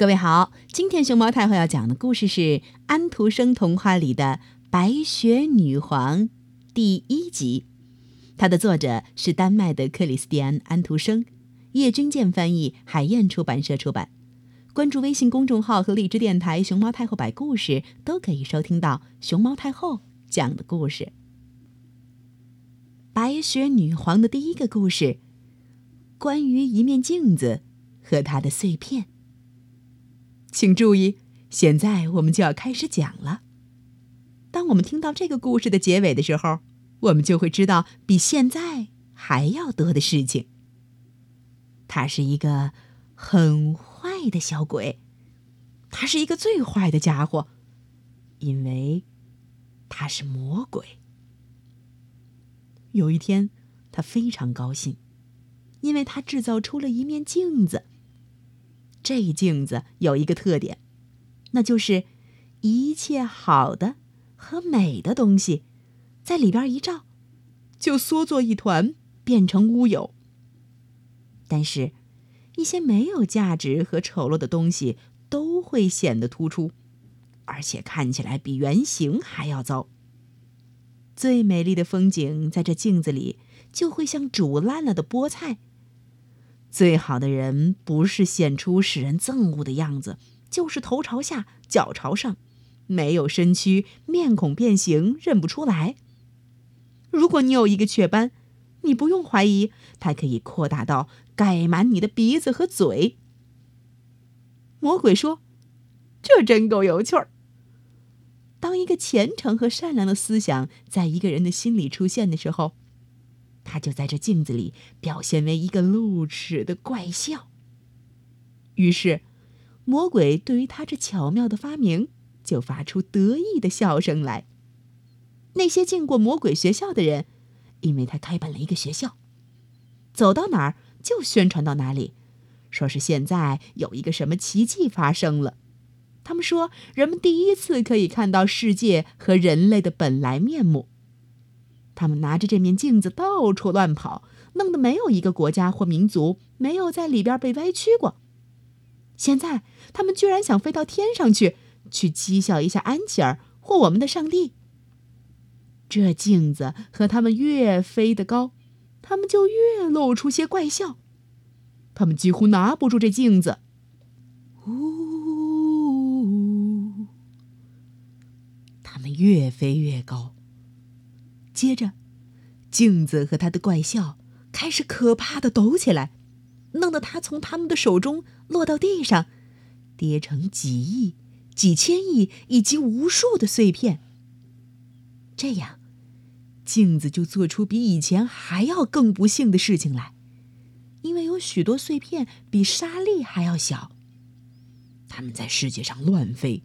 各位好，今天熊猫太后要讲的故事是安徒生童话里的《白雪女皇》第一集。它的作者是丹麦的克里斯蒂安·安徒生，叶君健翻译，海燕出版社出版。关注微信公众号和荔枝电台“熊猫太后摆故事”，都可以收听到熊猫太后讲的故事。白雪女皇的第一个故事，关于一面镜子和它的碎片。请注意，现在我们就要开始讲了。当我们听到这个故事的结尾的时候，我们就会知道比现在还要多的事情。他是一个很坏的小鬼，他是一个最坏的家伙，因为他是魔鬼。有一天，他非常高兴，因为他制造出了一面镜子。这镜子有一个特点，那就是一切好的和美的东西，在里边一照，就缩作一团，变成乌有。但是，一些没有价值和丑陋的东西都会显得突出，而且看起来比原形还要糟。最美丽的风景在这镜子里，就会像煮烂了的菠菜。最好的人不是显出使人憎恶的样子，就是头朝下，脚朝上，没有身躯，面孔变形，认不出来。如果你有一个雀斑，你不用怀疑，它可以扩大到盖满你的鼻子和嘴。魔鬼说：“这真够有趣儿。”当一个虔诚和善良的思想在一个人的心里出现的时候。他就在这镜子里表现为一个露齿的怪笑。于是，魔鬼对于他这巧妙的发明就发出得意的笑声来。那些进过魔鬼学校的人，因为他开办了一个学校，走到哪儿就宣传到哪里，说是现在有一个什么奇迹发生了。他们说，人们第一次可以看到世界和人类的本来面目。他们拿着这面镜子到处乱跑，弄得没有一个国家或民族没有在里边被歪曲过。现在他们居然想飞到天上去，去讥笑一下安琪儿或我们的上帝。这镜子和他们越飞得高，他们就越露出些怪笑。他们几乎拿不住这镜子。呜！他们越飞越高。接着，镜子和他的怪笑开始可怕的抖起来，弄得他从他们的手中落到地上，跌成几亿、几千亿以及无数的碎片。这样，镜子就做出比以前还要更不幸的事情来，因为有许多碎片比沙粒还要小。它们在世界上乱飞，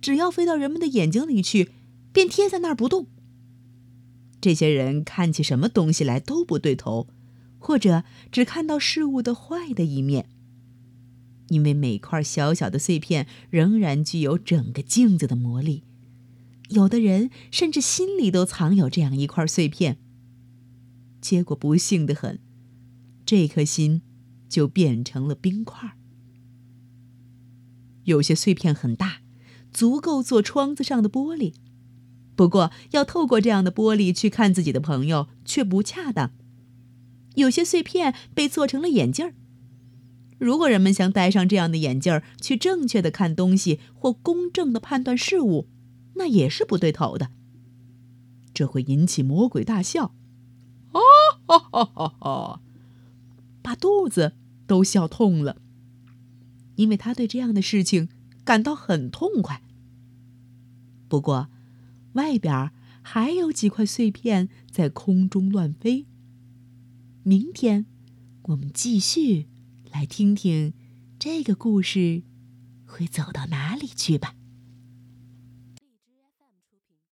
只要飞到人们的眼睛里去，便贴在那儿不动。这些人看起什么东西来都不对头，或者只看到事物的坏的一面。因为每块小小的碎片仍然具有整个镜子的魔力，有的人甚至心里都藏有这样一块碎片。结果不幸的很，这颗心就变成了冰块。有些碎片很大，足够做窗子上的玻璃。不过，要透过这样的玻璃去看自己的朋友却不恰当。有些碎片被做成了眼镜儿。如果人们想戴上这样的眼镜儿去正确的看东西或公正的判断事物，那也是不对头的。这会引起魔鬼大笑，哦哈哈哈哈，把肚子都笑痛了，因为他对这样的事情感到很痛快。不过。外边还有几块碎片在空中乱飞。明天，我们继续来听听这个故事会走到哪里去吧。